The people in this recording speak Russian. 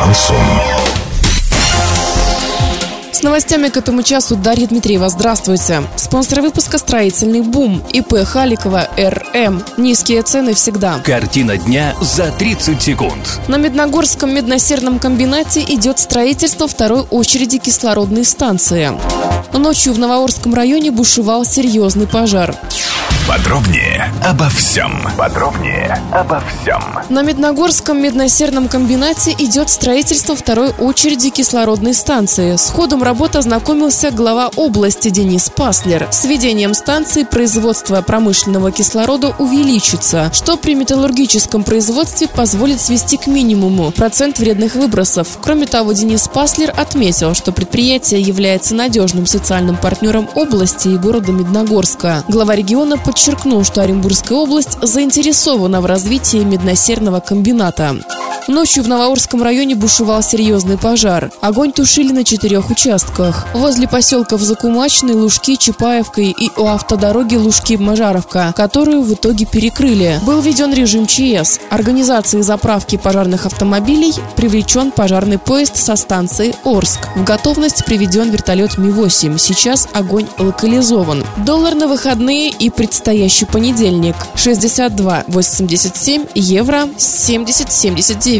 Шансон. С новостями к этому часу Дарья Дмитриева. Здравствуйте. Спонсор выпуска «Строительный бум» ИП Халикова РМ. Низкие цены всегда. Картина дня за 30 секунд. На Медногорском медносерном комбинате идет строительство второй очереди кислородной станции. Ночью в Новоорском районе бушевал серьезный пожар. Подробнее обо всем. Подробнее обо всем. На Медногорском медносерном комбинате идет строительство второй очереди кислородной станции. С ходом работы ознакомился глава области Денис Паслер. С введением станции производство промышленного кислорода увеличится, что при металлургическом производстве позволит свести к минимуму процент вредных выбросов. Кроме того, Денис Паслер отметил, что предприятие является надежным социальным партнером области и города Медногорска. Глава региона подчеркнул, что Оренбургская область заинтересована в развитии медносерного комбината. Ночью в Новоорском районе бушевал серьезный пожар. Огонь тушили на четырех участках. Возле поселков Закумачный, Лужки, Чапаевка и у автодороги Лужки-Мажаровка, которую в итоге перекрыли. Был введен режим ЧС. Организации заправки пожарных автомобилей привлечен пожарный поезд со станции Орск. В готовность приведен вертолет Ми-8. Сейчас огонь локализован. Доллар на выходные и предстоящий понедельник. 62,87 евро 70,79.